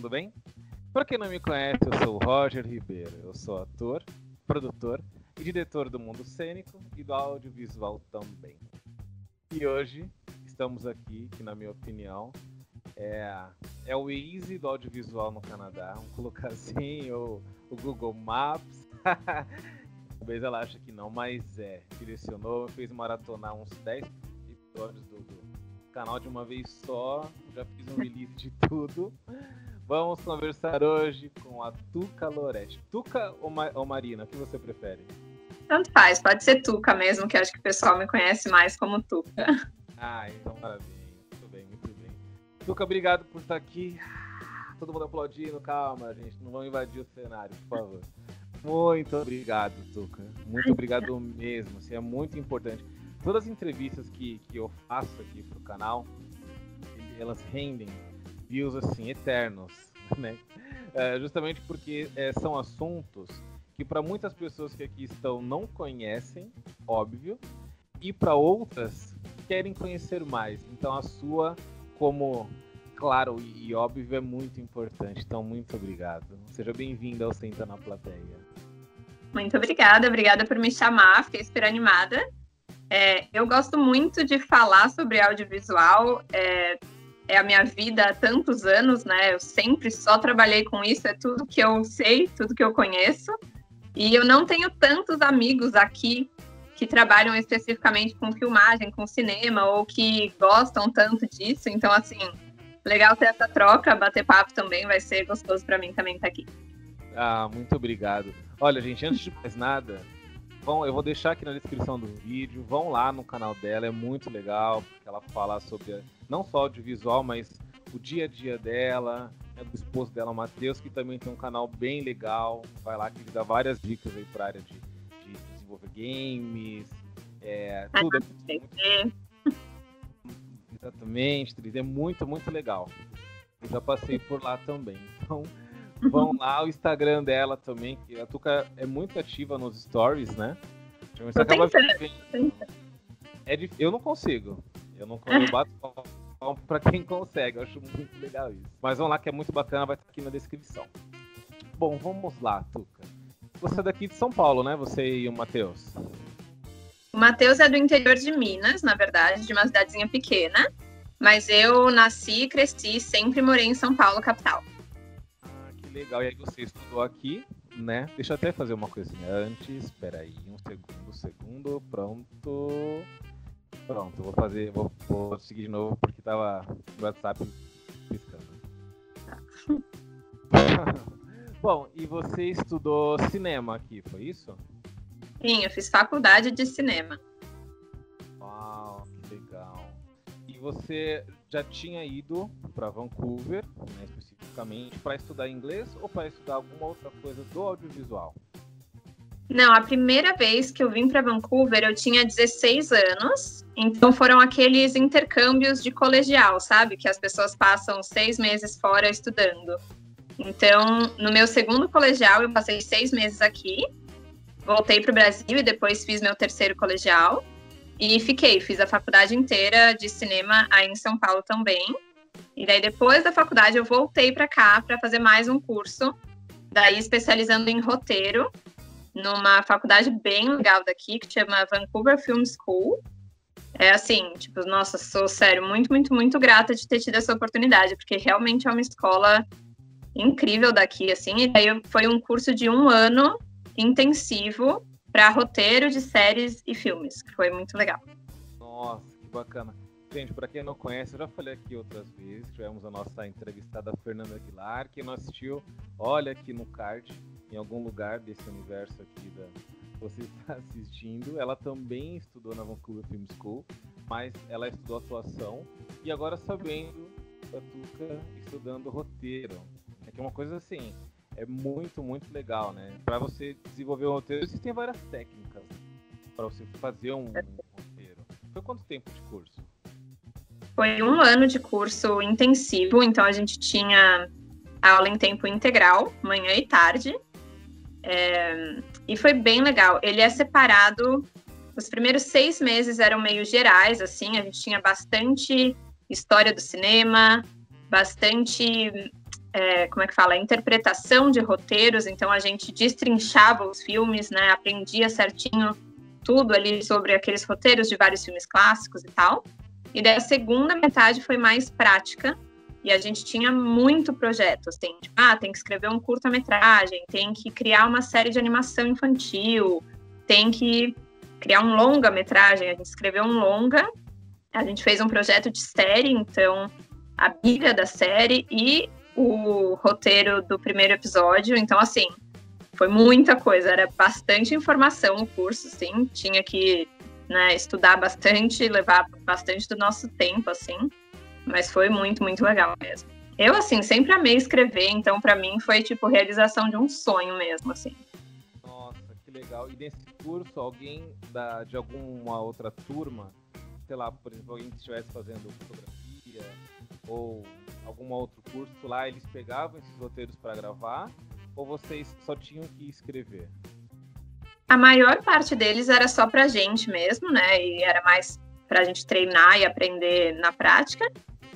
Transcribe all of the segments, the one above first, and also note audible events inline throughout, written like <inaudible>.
mundo bem? Para quem não me conhece, eu sou Roger Ribeiro. Eu sou ator, produtor e diretor do mundo cênico e do audiovisual também. E hoje estamos aqui, que na minha opinião é, é o Easy do audiovisual no Canadá, vamos colocar assim, <laughs> ou o Google Maps. <laughs> Talvez ela ache que não, mas é. Direcionou, fez maratonar uns 10 episódios do, do canal de uma vez só. Já fiz um release de tudo. Vamos conversar hoje com a Tuca Lorete. Tuca ou, Ma ou Marina, o que você prefere? Tanto faz, pode ser Tuca mesmo, que acho que o pessoal me conhece mais como Tuca. Ah, então maravilha. Muito bem, muito bem. Tuca, obrigado por estar aqui. Todo mundo aplaudindo, calma, gente. Não vamos invadir o cenário, por favor. Muito obrigado, Tuca. Muito obrigado mesmo. Assim, é muito importante. Todas as entrevistas que, que eu faço aqui pro canal, elas rendem views assim eternos, <laughs> né? É, justamente porque é, são assuntos que para muitas pessoas que aqui estão não conhecem, óbvio, e para outras querem conhecer mais. Então a sua, como claro e óbvio, é muito importante. Então muito obrigado. Seja bem-vinda ao Senta na Plateia. Muito obrigada, obrigada por me chamar, fiquei super animada. É, eu gosto muito de falar sobre audiovisual, é, é, a minha vida há tantos anos, né? Eu sempre só trabalhei com isso, é tudo que eu sei, tudo que eu conheço. E eu não tenho tantos amigos aqui que trabalham especificamente com filmagem, com cinema, ou que gostam tanto disso. Então, assim, legal ter essa troca, bater papo também, vai ser gostoso para mim também estar tá aqui. Ah, muito obrigado. Olha, gente, antes de mais nada, vão, eu vou deixar aqui na descrição do vídeo. Vão lá no canal dela, é muito legal, porque ela fala sobre não só audiovisual, mas o dia a dia dela, né, do esposo dela, o Matheus, que também tem um canal bem legal. Vai lá que ele dá várias dicas aí para área de, de, desenvolver games, é, tudo. É muito, exatamente, 3D é muito, muito legal. Eu já passei por lá também. Então, Vão lá, o Instagram dela também, que a Tuca é muito ativa nos stories, né? Você acaba tentando, é dif... Eu não consigo. Eu não eu <laughs> bato para quem consegue. Eu acho muito legal isso. Mas vamos lá, que é muito bacana, vai estar aqui na descrição. Bom, vamos lá, Tuca. Você é daqui de São Paulo, né? Você e o Matheus. O Matheus é do interior de Minas, na verdade, de uma cidadezinha pequena. Mas eu nasci e cresci, sempre morei em São Paulo, capital legal. E aí você estudou aqui, né? Deixa eu até fazer uma coisinha antes. Espera aí, um segundo, segundo, pronto. Pronto, vou fazer, vou, vou seguir de novo porque tava no WhatsApp piscando. <laughs> Bom, e você estudou cinema aqui, foi isso? Sim, eu fiz faculdade de cinema. Uau, que legal. E você já tinha ido para Vancouver, né, especificamente, para estudar inglês ou para estudar alguma outra coisa do audiovisual? Não, a primeira vez que eu vim para Vancouver eu tinha 16 anos, então foram aqueles intercâmbios de colegial, sabe? Que as pessoas passam seis meses fora estudando. Então, no meu segundo colegial, eu passei seis meses aqui, voltei para o Brasil e depois fiz meu terceiro colegial. E fiquei, fiz a faculdade inteira de cinema aí em São Paulo também. E daí depois da faculdade eu voltei para cá para fazer mais um curso, daí especializando em roteiro, numa faculdade bem legal daqui que chama Vancouver Film School. É assim, tipo, nossa, sou sério, muito, muito, muito grata de ter tido essa oportunidade, porque realmente é uma escola incrível daqui, assim. E daí foi um curso de um ano intensivo para roteiro de séries e filmes, que foi muito legal. Nossa, que bacana. Gente, para quem não conhece, eu já falei aqui outras vezes, tivemos a nossa entrevistada Fernanda Aguilar, quem não assistiu, olha aqui no card, em algum lugar desse universo aqui da você está <laughs> assistindo. Ela também estudou na Vancouver Film School, mas ela estudou atuação e agora sabendo a Tuca estudando roteiro. É que é uma coisa assim, é muito, muito legal, né? Para você desenvolver um roteiro, existem várias técnicas para você fazer um, roteiro. Foi quanto tempo de curso? Foi um ano de curso intensivo, então a gente tinha aula em tempo integral, manhã e tarde. É, e foi bem legal. Ele é separado. Os primeiros seis meses eram meio gerais, assim, a gente tinha bastante história do cinema, bastante é, como é que fala, interpretação de roteiros, então a gente destrinchava os filmes, né, aprendia certinho tudo ali sobre aqueles roteiros de vários filmes clássicos e tal. E daí a segunda metade foi mais prática, e a gente tinha muito projeto, assim, tipo, ah, tem que escrever um curta-metragem, tem que criar uma série de animação infantil, tem que criar um longa-metragem, a gente escreveu um longa, a gente fez um projeto de série, então a Bíblia da série e o roteiro do primeiro episódio. Então, assim, foi muita coisa, era bastante informação o curso, assim, tinha que né, estudar bastante, levar bastante do nosso tempo, assim, mas foi muito, muito legal mesmo. Eu, assim, sempre amei escrever, então para mim foi, tipo, realização de um sonho mesmo, assim. Nossa, que legal. E nesse curso, alguém da, de alguma outra turma, sei lá, por exemplo, alguém que estivesse fazendo fotografia ou algum outro curso lá, eles pegavam esses roteiros para gravar ou vocês só tinham que escrever? A maior parte deles era só para gente mesmo, né? E era mais para a gente treinar e aprender na prática.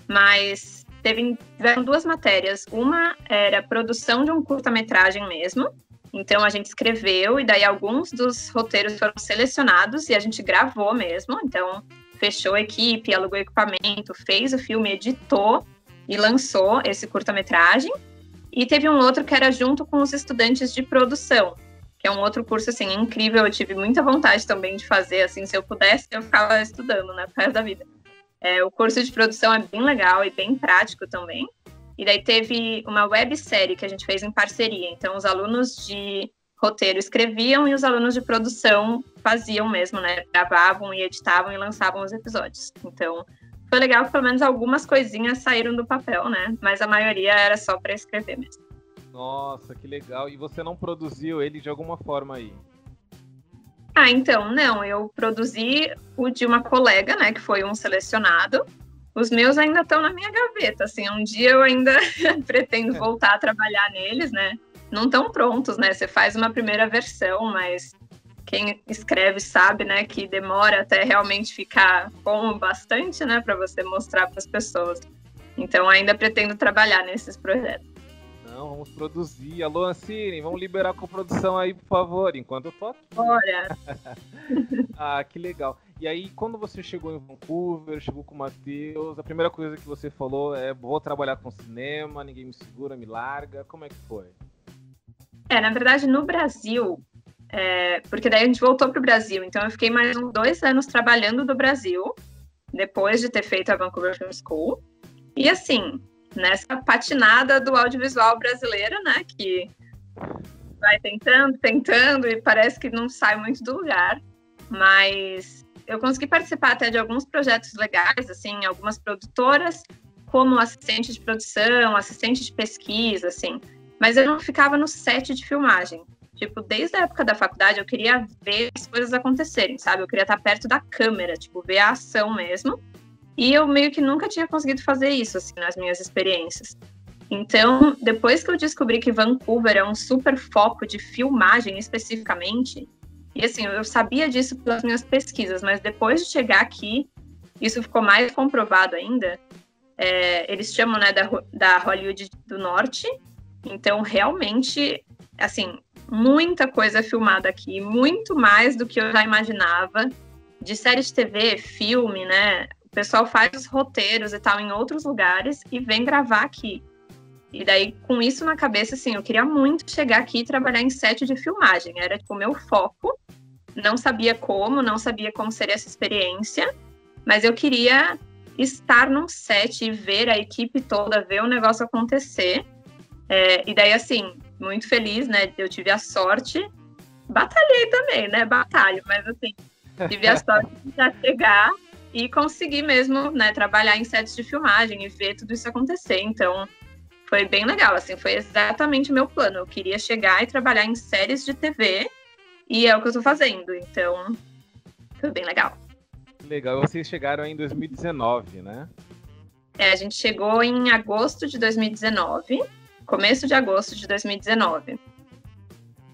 Mas teve, tiveram duas matérias. Uma era produção de um curta-metragem mesmo. Então a gente escreveu e daí alguns dos roteiros foram selecionados e a gente gravou mesmo. Então fechou a equipe, alugou equipamento, fez o filme, editou e lançou esse curta-metragem. E teve um outro que era junto com os estudantes de produção, que é um outro curso assim incrível. Eu tive muita vontade também de fazer, assim, se eu pudesse, eu ficava estudando, né, pro resto da vida. É, o curso de produção é bem legal e bem prático também. E daí teve uma websérie que a gente fez em parceria. Então, os alunos de roteiro escreviam e os alunos de produção faziam mesmo, né? Gravavam e editavam e lançavam os episódios. Então, foi legal que pelo menos algumas coisinhas saíram do papel, né? Mas a maioria era só para escrever mesmo. Nossa, que legal. E você não produziu ele de alguma forma aí? Ah, então, não. Eu produzi o de uma colega, né? Que foi um selecionado. Os meus ainda estão na minha gaveta, assim. Um dia eu ainda <laughs> pretendo voltar a trabalhar neles, né? Não estão prontos, né? Você faz uma primeira versão, mas quem escreve sabe, né, que demora até realmente ficar bom bastante, né, para você mostrar para as pessoas. Então ainda pretendo trabalhar nesses projetos. Não, vamos produzir. Alô, Ancine, vamos liberar a produção aí, por favor, enquanto eu tô aqui. Bora! <laughs> ah, que legal. E aí, quando você chegou em Vancouver, chegou com o Matheus, a primeira coisa que você falou é: vou trabalhar com cinema, ninguém me segura, me larga. Como é que foi? É, na verdade, no Brasil, é, porque daí a gente voltou para o Brasil. Então eu fiquei mais uns dois anos trabalhando do Brasil, depois de ter feito a Vancouver Film School. E assim, nessa patinada do audiovisual brasileiro, né? Que vai tentando, tentando e parece que não sai muito do lugar. Mas eu consegui participar até de alguns projetos legais, assim, algumas produtoras, como assistente de produção, assistente de pesquisa, assim. Mas eu não ficava no set de filmagem. Tipo, desde a época da faculdade eu queria ver as coisas acontecerem, sabe? Eu queria estar perto da câmera, tipo, ver a ação mesmo. E eu meio que nunca tinha conseguido fazer isso, assim, nas minhas experiências. Então, depois que eu descobri que Vancouver é um super foco de filmagem especificamente, e assim, eu sabia disso pelas minhas pesquisas, mas depois de chegar aqui, isso ficou mais comprovado ainda. É, eles chamam, né, da, da Hollywood do Norte. Então, realmente, assim, muita coisa filmada aqui, muito mais do que eu já imaginava. De série de TV, filme, né? O pessoal faz os roteiros e tal em outros lugares e vem gravar aqui. E daí, com isso na cabeça, assim, eu queria muito chegar aqui e trabalhar em set de filmagem. Era, tipo, o meu foco. Não sabia como, não sabia como seria essa experiência, mas eu queria estar num set e ver a equipe toda, ver o negócio acontecer. É, e daí, assim, muito feliz, né? Eu tive a sorte, batalhei também, né? Batalho, mas assim, tive a sorte de já chegar e conseguir mesmo, né, trabalhar em sets de filmagem e ver tudo isso acontecer. Então, foi bem legal, assim, foi exatamente o meu plano. Eu queria chegar e trabalhar em séries de TV e é o que eu tô fazendo. Então, foi bem legal. Legal. Vocês chegaram em 2019, né? É, a gente chegou em agosto de 2019 começo de agosto de 2019.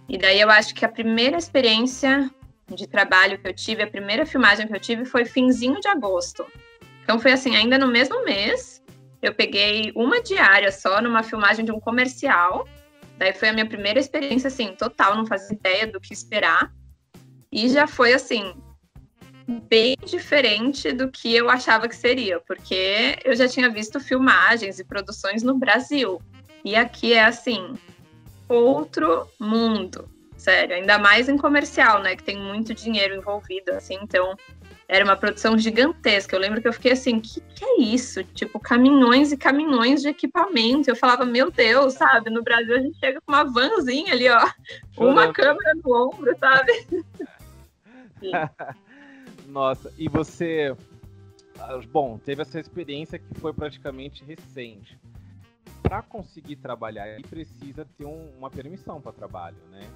E daí eu acho que a primeira experiência de trabalho que eu tive, a primeira filmagem que eu tive foi finzinho de agosto. Então foi assim, ainda no mesmo mês, eu peguei uma diária só numa filmagem de um comercial. Daí foi a minha primeira experiência, assim, total, não fazia ideia do que esperar. E já foi, assim, bem diferente do que eu achava que seria, porque eu já tinha visto filmagens e produções no Brasil. E aqui é, assim, outro mundo, sério. Ainda mais em comercial, né, que tem muito dinheiro envolvido, assim, então era uma produção gigantesca. Eu lembro que eu fiquei assim, o que, que, é isso? Tipo, caminhões e caminhões de equipamento. Eu falava, meu Deus, sabe? No Brasil a gente chega com uma vanzinha ali, ó. Uma câmera no ombro, sabe? <laughs> Nossa, e você. Ah, bom, teve essa experiência que foi praticamente recente. Para conseguir trabalhar, ele precisa ter um, uma permissão para trabalho, né?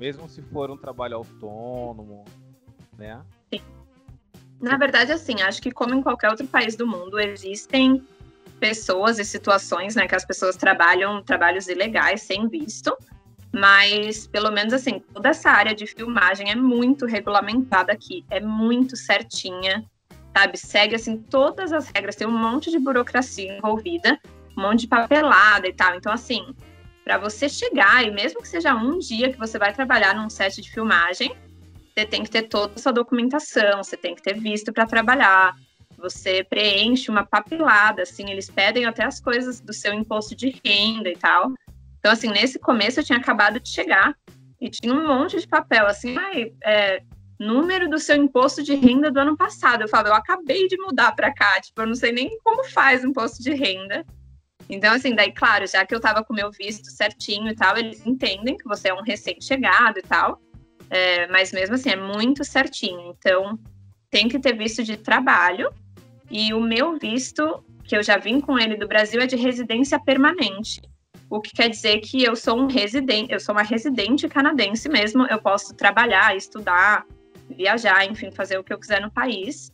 Mesmo se for um trabalho autônomo, né? Sim. Na verdade, assim, acho que como em qualquer outro país do mundo, existem pessoas e situações, né, que as pessoas trabalham trabalhos ilegais sem visto, mas pelo menos assim, toda essa área de filmagem é muito regulamentada aqui, é muito certinha, sabe? Segue assim todas as regras, tem um monte de burocracia envolvida, um monte de papelada e tal. Então assim, para você chegar e mesmo que seja um dia que você vai trabalhar num set de filmagem, você tem que ter toda a sua documentação, você tem que ter visto para trabalhar, você preenche uma papelada, assim, eles pedem até as coisas do seu imposto de renda e tal. Então, assim, nesse começo eu tinha acabado de chegar e tinha um monte de papel, assim, ai, é, número do seu imposto de renda do ano passado. Eu falo, eu acabei de mudar para cá, tipo, eu não sei nem como faz imposto de renda. Então, assim, daí, claro, já que eu tava com o meu visto certinho e tal, eles entendem que você é um recém-chegado e tal. É, mas mesmo assim, é muito certinho. Então, tem que ter visto de trabalho. E o meu visto, que eu já vim com ele do Brasil, é de residência permanente. O que quer dizer que eu sou um residente, eu sou uma residente canadense mesmo. Eu posso trabalhar, estudar, viajar, enfim, fazer o que eu quiser no país.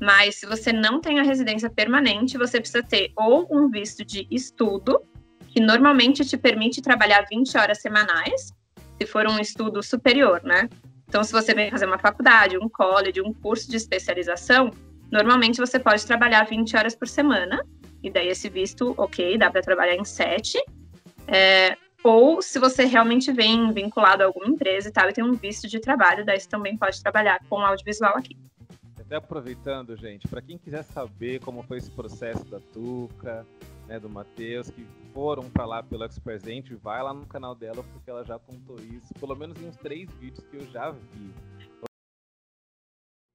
Mas se você não tem a residência permanente, você precisa ter ou um visto de estudo, que normalmente te permite trabalhar 20 horas semanais, se for um estudo superior, né? Então, se você vem fazer uma faculdade, um college, um curso de especialização, normalmente você pode trabalhar 20 horas por semana, e daí esse visto, ok, dá para trabalhar em 7. É, ou se você realmente vem vinculado a alguma empresa e tal, e tem um visto de trabalho, daí você também pode trabalhar com audiovisual aqui. Até aproveitando, gente, para quem quiser saber como foi esse processo da Tuca, né, do Matheus, que foram para lá pelo Expresente, vai lá no canal dela, porque ela já contou isso, pelo menos em uns três vídeos que eu já vi.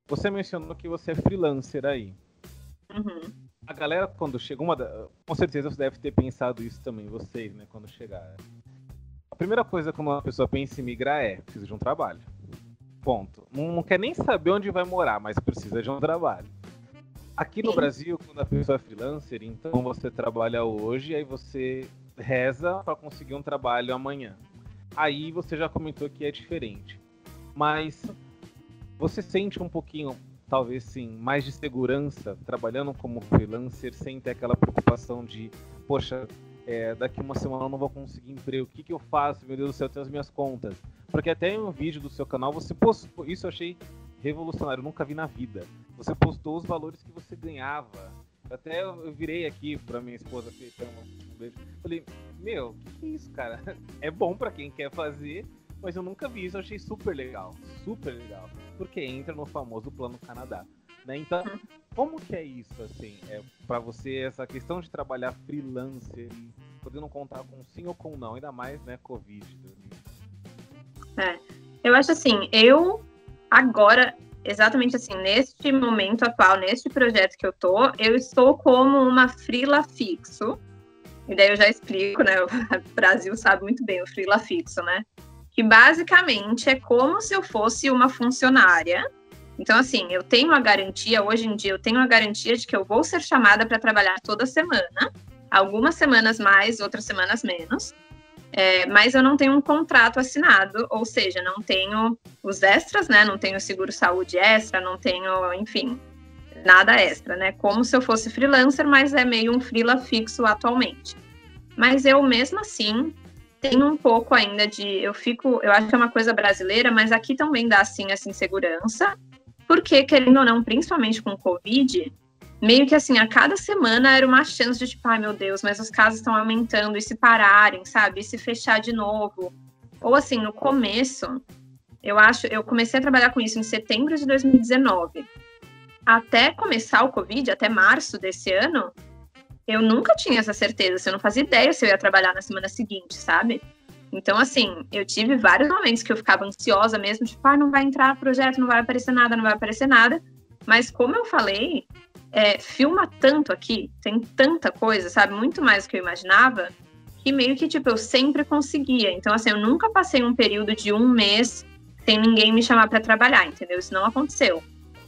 Você mencionou que você é freelancer aí. Uhum. A galera, quando chega, uma da... com certeza você deve ter pensado isso também, vocês, né, quando chegar. A primeira coisa quando uma pessoa pensa em migrar é: precisa de um trabalho. Ponto. Não, não quer nem saber onde vai morar, mas precisa de um trabalho. Aqui no Brasil, quando a pessoa é freelancer, então você trabalha hoje, aí você reza para conseguir um trabalho amanhã. Aí você já comentou que é diferente. Mas você sente um pouquinho, talvez sim, mais de segurança trabalhando como freelancer sem ter aquela preocupação de, poxa, é, daqui uma semana eu não vou conseguir emprego, o que, que eu faço? Meu Deus do céu, tenho as minhas contas. Porque até em um vídeo do seu canal você postou, isso eu achei revolucionário, eu nunca vi na vida. Você postou os valores que você ganhava. Até eu virei aqui pra minha esposa que tem um beijo. Falei, meu, que, que é isso, cara? <laughs> É bom para quem quer fazer, mas eu nunca vi isso, eu achei super legal. Super legal. Porque entra no famoso plano Canadá. Né? Então, como que é isso, assim, é, para você, essa questão de trabalhar freelancer, podendo contar com sim ou com não, ainda mais, né, Covid. É, eu acho assim, eu agora, exatamente assim, neste momento atual, neste projeto que eu tô, eu estou como uma frila fixo. E daí eu já explico, né? O <laughs> Brasil sabe muito bem o frila fixo, né? Que basicamente é como se eu fosse uma funcionária. Então, assim, eu tenho a garantia, hoje em dia, eu tenho a garantia de que eu vou ser chamada para trabalhar toda semana, algumas semanas mais, outras semanas menos. É, mas eu não tenho um contrato assinado, ou seja, não tenho os extras, né? Não tenho seguro saúde extra, não tenho, enfim, nada extra, né? Como se eu fosse freelancer, mas é meio um freela fixo atualmente. Mas eu mesmo assim tenho um pouco ainda de, eu fico, eu acho que é uma coisa brasileira, mas aqui também dá assim essa insegurança, porque querendo ou não, principalmente com o Covid, meio que assim, a cada semana era uma chance de tipo, ai meu Deus, mas os casos estão aumentando e se pararem, sabe? E se fechar de novo. Ou assim, no começo, eu acho, eu comecei a trabalhar com isso em setembro de 2019. Até começar o Covid, até março desse ano, eu nunca tinha essa certeza, eu não fazia ideia se eu ia trabalhar na semana seguinte, sabe? Então, assim, eu tive vários momentos que eu ficava ansiosa mesmo, tipo, ah, não vai entrar projeto, não vai aparecer nada, não vai aparecer nada. Mas como eu falei, é, filma tanto aqui, tem tanta coisa, sabe? Muito mais do que eu imaginava, que meio que, tipo, eu sempre conseguia. Então, assim, eu nunca passei um período de um mês sem ninguém me chamar para trabalhar, entendeu? Isso não aconteceu.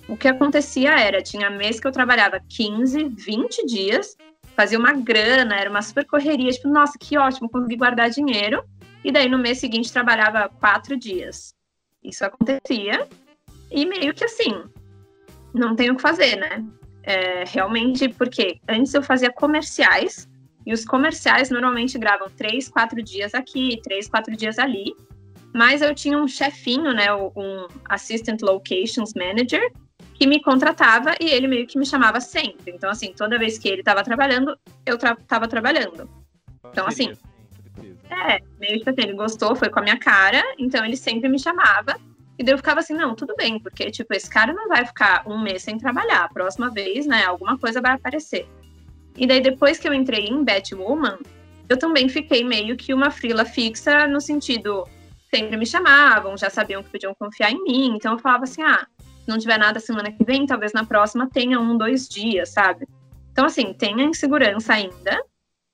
O que acontecia era, tinha mês que eu trabalhava 15, 20 dias, fazia uma grana, era uma super correria, tipo, nossa, que ótimo, consegui guardar dinheiro. E daí no mês seguinte trabalhava quatro dias. Isso acontecia. E meio que assim, não tenho o que fazer, né? É, realmente, porque antes eu fazia comerciais, e os comerciais normalmente gravam três, quatro dias aqui, três, quatro dias ali. Mas eu tinha um chefinho, né? Um Assistant Locations Manager, que me contratava e ele meio que me chamava sempre. Então, assim, toda vez que ele estava trabalhando, eu estava tra trabalhando. Então, assim, é, meio que assim, ele gostou, foi com a minha cara, então ele sempre me chamava. E daí eu ficava assim, não, tudo bem, porque, tipo, esse cara não vai ficar um mês sem trabalhar. A próxima vez, né, alguma coisa vai aparecer. E daí, depois que eu entrei em Batwoman, eu também fiquei meio que uma frila fixa, no sentido, sempre me chamavam, já sabiam que podiam confiar em mim. Então eu falava assim, ah, se não tiver nada semana que vem, talvez na próxima tenha um, dois dias, sabe? Então, assim, tem a insegurança ainda,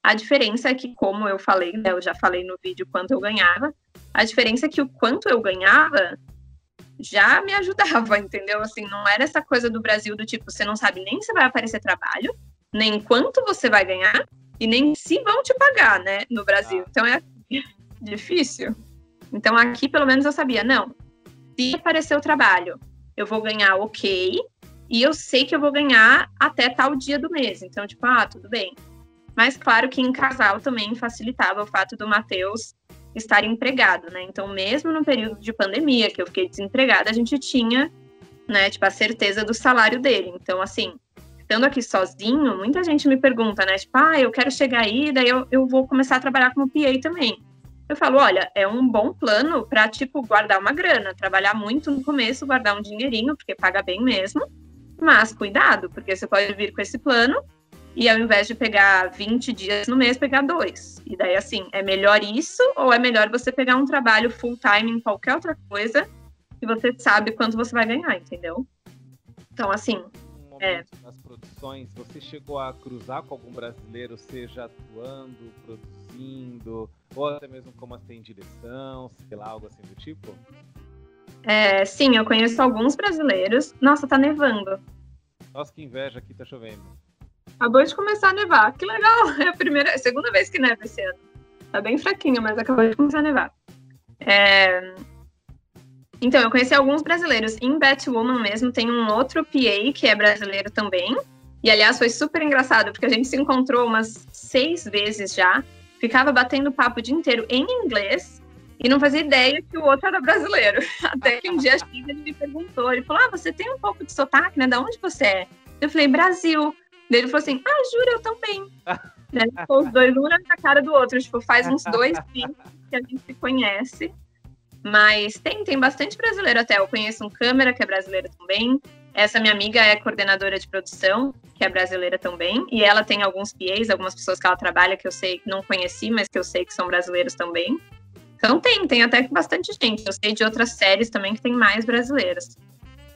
a diferença é que, como eu falei, né, eu já falei no vídeo quanto eu ganhava, a diferença é que o quanto eu ganhava já me ajudava, <laughs> entendeu? Assim, não era essa coisa do Brasil do tipo, você não sabe nem se vai aparecer trabalho, nem quanto você vai ganhar, e nem se vão te pagar, né, no Brasil. Então é <laughs> difícil. Então aqui, pelo menos, eu sabia, não, se aparecer o trabalho, eu vou ganhar ok, e eu sei que eu vou ganhar até tal dia do mês. Então, tipo, ah, tudo bem. Mas claro que em casal também facilitava o fato do Matheus estar empregado, né? Então, mesmo no período de pandemia, que eu fiquei desempregada, a gente tinha, né, tipo, a certeza do salário dele. Então, assim, estando aqui sozinho, muita gente me pergunta, né? Tipo, ah, eu quero chegar aí, daí eu, eu vou começar a trabalhar como PA também. Eu falo, olha, é um bom plano para, tipo, guardar uma grana, trabalhar muito no começo, guardar um dinheirinho, porque paga bem mesmo. Mas cuidado, porque você pode vir com esse plano e ao invés de pegar 20 dias no mês, pegar dois. E daí, assim, é melhor isso ou é melhor você pegar um trabalho full time em qualquer outra coisa e você sabe quanto você vai ganhar, entendeu? Então, assim. Um é... Nas produções, você chegou a cruzar com algum brasileiro, seja atuando, produzindo, ou até mesmo como assim, direção, sei lá, algo assim do tipo? É, sim, eu conheço alguns brasileiros. Nossa, tá nevando. Nossa, que inveja, aqui tá chovendo. Acabou de começar a nevar. Que legal! <laughs> É a primeira, segunda vez que neva esse ano. Tá bem fraquinho, mas acabou de começar a nevar. É... Então, eu conheci alguns brasileiros. Em Batwoman mesmo, tem um outro PA que é brasileiro também. E, aliás, foi super engraçado, porque a gente se encontrou umas seis vezes já. Ficava batendo papo o dia inteiro em inglês e não fazia ideia que o outro era brasileiro. <laughs> Até que um dia ele me perguntou, ele falou, ah, você tem um pouco de sotaque, né? Da onde você é? Eu falei, Brasil. Ele falou assim: Ah, jura, eu também. <laughs> né? Os dois, um na cara do outro. Tipo, faz uns dois <laughs> filmes que a gente se conhece. Mas tem, tem bastante brasileiro até. Eu conheço um câmera que é brasileiro também. Essa minha amiga é coordenadora de produção, que é brasileira também. E ela tem alguns PAs, algumas pessoas que ela trabalha que eu sei que não conheci, mas que eu sei que são brasileiros também. Então tem, tem até bastante gente. Eu sei de outras séries também que tem mais brasileiras.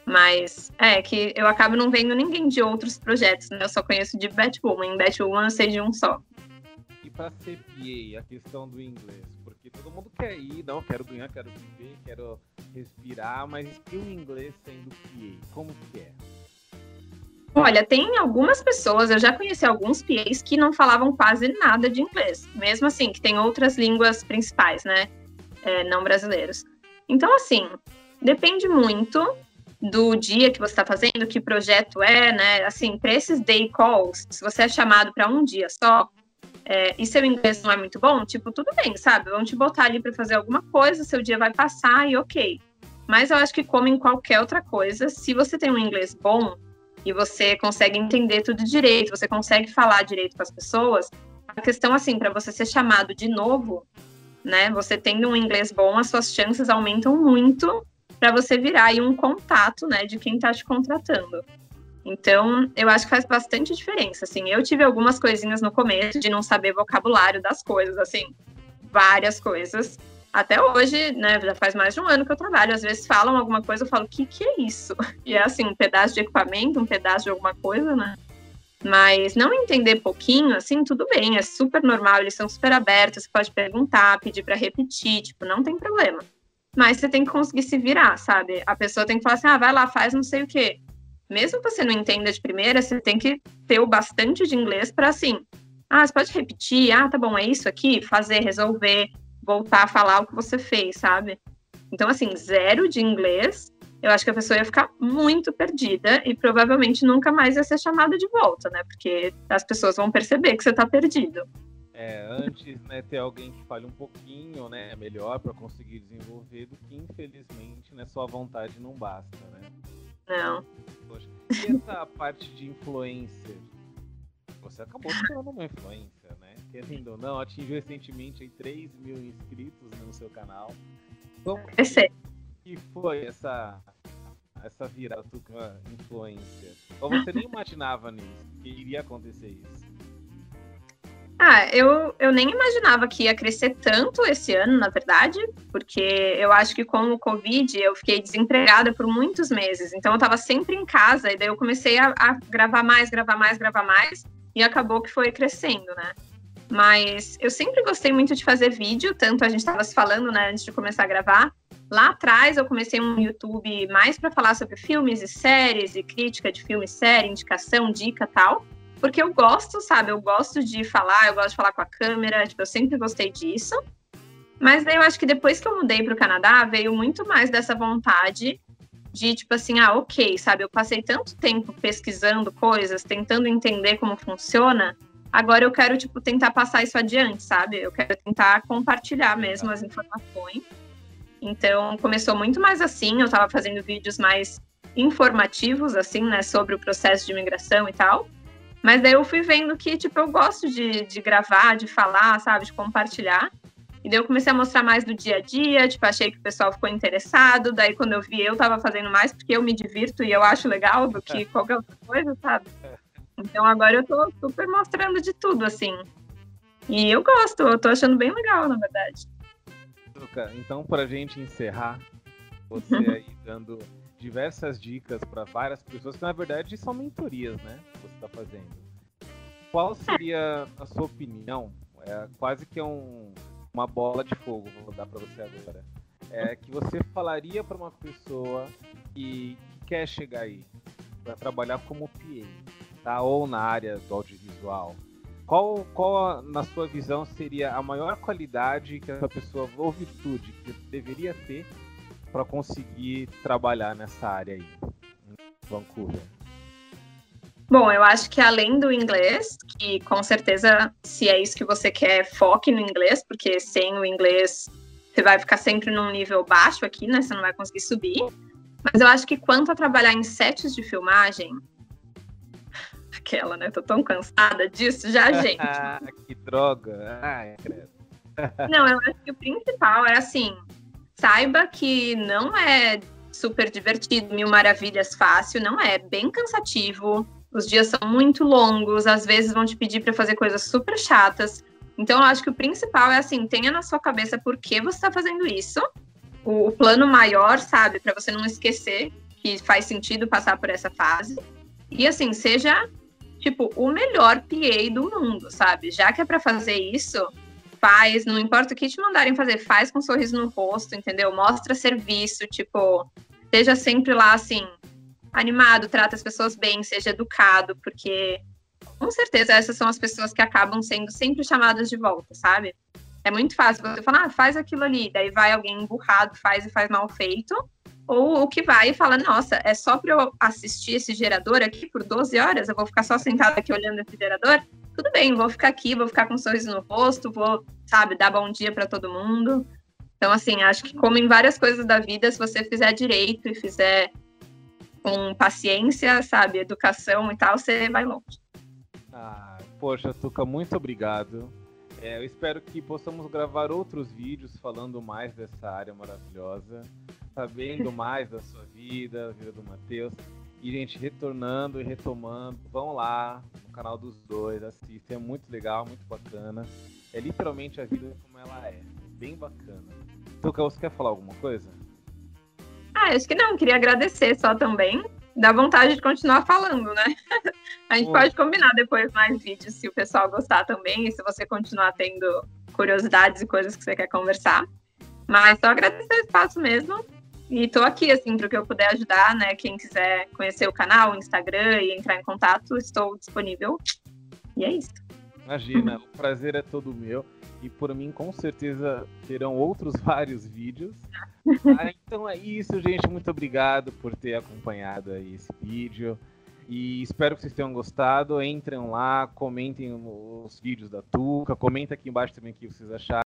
Mas é que eu acabo não vendo ninguém de outros projetos, né? Eu só conheço de Batwoman. Em Batwoman eu sei de um só. E para ser PA, a questão do inglês? Porque todo mundo quer ir, não, quero ganhar, quero viver, quero respirar, mas e o inglês sendo PA? Como que é? Olha, tem algumas pessoas, eu já conheci alguns PAs que não falavam quase nada de inglês. Mesmo assim, que tem outras línguas principais, né? É, não brasileiros. Então, assim, depende muito do dia que você está fazendo, que projeto é, né? Assim, para esses day calls, se você é chamado para um dia só, é, e seu inglês não é muito bom, tipo, tudo bem, sabe? Vão te botar ali para fazer alguma coisa, seu dia vai passar e ok. Mas eu acho que, como em qualquer outra coisa, se você tem um inglês bom, e você consegue entender tudo direito, você consegue falar direito com as pessoas, a questão assim, para você ser chamado de novo, né? Você tendo um inglês bom, as suas chances aumentam muito para você virar aí um contato, né, de quem está te contratando. Então, eu acho que faz bastante diferença, assim. Eu tive algumas coisinhas no começo de não saber vocabulário das coisas, assim, várias coisas. Até hoje, né, já faz mais de um ano que eu trabalho, às vezes falam alguma coisa, eu falo, o que que é isso? <laughs> E é assim, um pedaço de equipamento, um pedaço de alguma coisa, né? Mas não entender pouquinho, assim, tudo bem, é super normal, eles são super abertos, você pode perguntar, pedir para repetir, tipo, não tem problema. Mas você tem que conseguir se virar, sabe? A pessoa tem que falar assim, ah, vai lá, faz não sei o quê mesmo que você não entenda de primeira, você tem que ter o bastante de inglês para assim, ah, você pode repetir, ah, tá bom, é isso aqui, fazer, resolver, voltar a falar o que você fez, sabe? Então, assim, zero de inglês, eu acho que a pessoa ia ficar muito perdida e provavelmente nunca mais ia ser chamada de volta, né? Porque as pessoas vão perceber que você tá perdido. É, antes, né, ter alguém que fale um pouquinho, né, é melhor para conseguir desenvolver do que, infelizmente, né, só a vontade não basta, né? Não. Poxa, e essa <laughs> parte de influencer? Você acabou se tornando uma influencer, né? Querendo ou não, atingiu recentemente aí 3 mil inscritos no seu canal. Como que foi essa, essa virada influencer? Ou você nem imaginava nisso, que iria acontecer isso? Ah, eu, eu nem imaginava que ia crescer tanto esse ano, na verdade, porque eu acho que com o Covid eu fiquei desempregada por muitos meses. Então eu estava sempre em casa, e daí eu comecei a, a, gravar mais, gravar mais, gravar mais, e acabou que foi crescendo, né? Mas eu sempre gostei muito de fazer vídeo, tanto a gente estava se falando, né, antes de começar a gravar. Lá atrás eu comecei um YouTube mais para falar sobre filmes e séries, e crítica de filme e série, indicação, dica tal porque eu gosto, sabe? Eu gosto de falar, eu gosto de falar com a câmera, tipo, eu sempre gostei disso. Mas daí eu acho que depois que eu mudei para o Canadá, veio muito mais dessa vontade de, tipo assim, ah, ok, sabe? Eu passei tanto tempo pesquisando coisas, tentando entender como funciona, agora eu quero, tipo, tentar passar isso adiante, sabe? Eu quero tentar compartilhar mesmo as informações. Então, começou muito mais assim, eu estava fazendo vídeos mais informativos, assim, né, sobre o processo de imigração e tal. Mas daí eu fui vendo que, tipo, eu gosto de, de gravar, de falar, sabe, de compartilhar. E daí eu comecei a mostrar mais do dia a dia, tipo, achei que o pessoal ficou interessado. Daí quando eu vi, eu tava fazendo mais porque eu me divirto e eu acho legal do que qualquer outra coisa, sabe? Então agora eu tô super mostrando de tudo, assim. E eu gosto, eu tô achando bem legal, na verdade. Luca, então pra gente encerrar, você aí dando diversas dicas para várias pessoas, que na verdade são mentorias, né? Que você está fazendo. Qual seria a sua opinião? É quase que um, uma bola de fogo, vou dar para você agora. É que você falaria para uma pessoa que quer chegar aí para trabalhar como PA, tá? Ou na área do audiovisual. Qual, qual, na sua visão, seria a maior qualidade que essa pessoa, ou virtude, que deveria ter para conseguir trabalhar nessa área aí, em Vancouver? Bom, eu acho que além do inglês, que com certeza, se é isso que você quer, foque no inglês, porque sem o inglês você vai ficar sempre num nível baixo aqui, né? Você não vai conseguir subir. Mas eu acho que quanto a trabalhar em sets de filmagem, <laughs> aquela, né? Tô tão cansada disso já, <laughs> gente. que droga! Ai, credo. não, eu acho que o principal é assim, saiba que não é super divertido, mil maravilhas fácil, não é, bem cansativo. Os dias são muito longos, às vezes vão te pedir para fazer coisas super chatas. Então, eu acho que o principal é assim, tenha na sua cabeça por que você está fazendo isso, o, o plano maior, sabe, para você não esquecer que faz sentido passar por essa fase. E assim, seja tipo o melhor PA do mundo, sabe? Já que é para fazer isso, faz, não importa o que te mandarem fazer, faz com um sorriso no rosto, entendeu? Mostra serviço, tipo, esteja sempre lá assim, animado, trata as pessoas bem, seja educado, porque com certeza essas são as pessoas que acabam sendo sempre chamadas de volta, sabe? É muito fácil você falar, ah, faz aquilo ali, daí vai alguém emburrado, faz e faz mal feito, ou o que vai e fala, nossa, é só para eu assistir esse gerador aqui por 12 horas, eu vou ficar só sentado aqui olhando esse gerador? Tudo bem, vou ficar aqui, vou ficar com um sorriso no rosto, vou, sabe, dar bom dia para todo mundo. Então, assim, acho que como em várias coisas da vida, se você fizer direito e fizer com paciência, sabe, educação e tal, você vai longe. Ah, poxa, Tuca, muito obrigado. É, eu espero que possamos gravar outros vídeos falando mais dessa área maravilhosa, sabendo <laughs> mais da sua vida, da vida do Matheus. E, gente, retornando e retomando, vão lá no canal dos dois, assistem, é muito legal, muito bacana. É literalmente a vida como ela é, bem bacana. Tuca, você quer falar alguma coisa? Ah, acho que não, queria agradecer só também. Dá vontade de continuar falando, né? <laughs> A gente pode combinar depois mais vídeos se o pessoal gostar também e se você continuar tendo curiosidades e coisas que você quer conversar. Mas só agradecer o espaço mesmo. E tô aqui, assim, para o que eu puder ajudar, né? Quem quiser conhecer o canal, o Instagram e entrar em contato, estou disponível. E é isso. Imagina, <laughs> o prazer é todo meu. E por mim, com certeza, terão outros <laughs> vários vídeos. Ah, então é isso, gente. Muito obrigado por ter acompanhado aí esse vídeo. E espero que vocês tenham gostado. Entrem lá, comentem os vídeos da Tuca, comenta aqui embaixo também o que vocês acharam.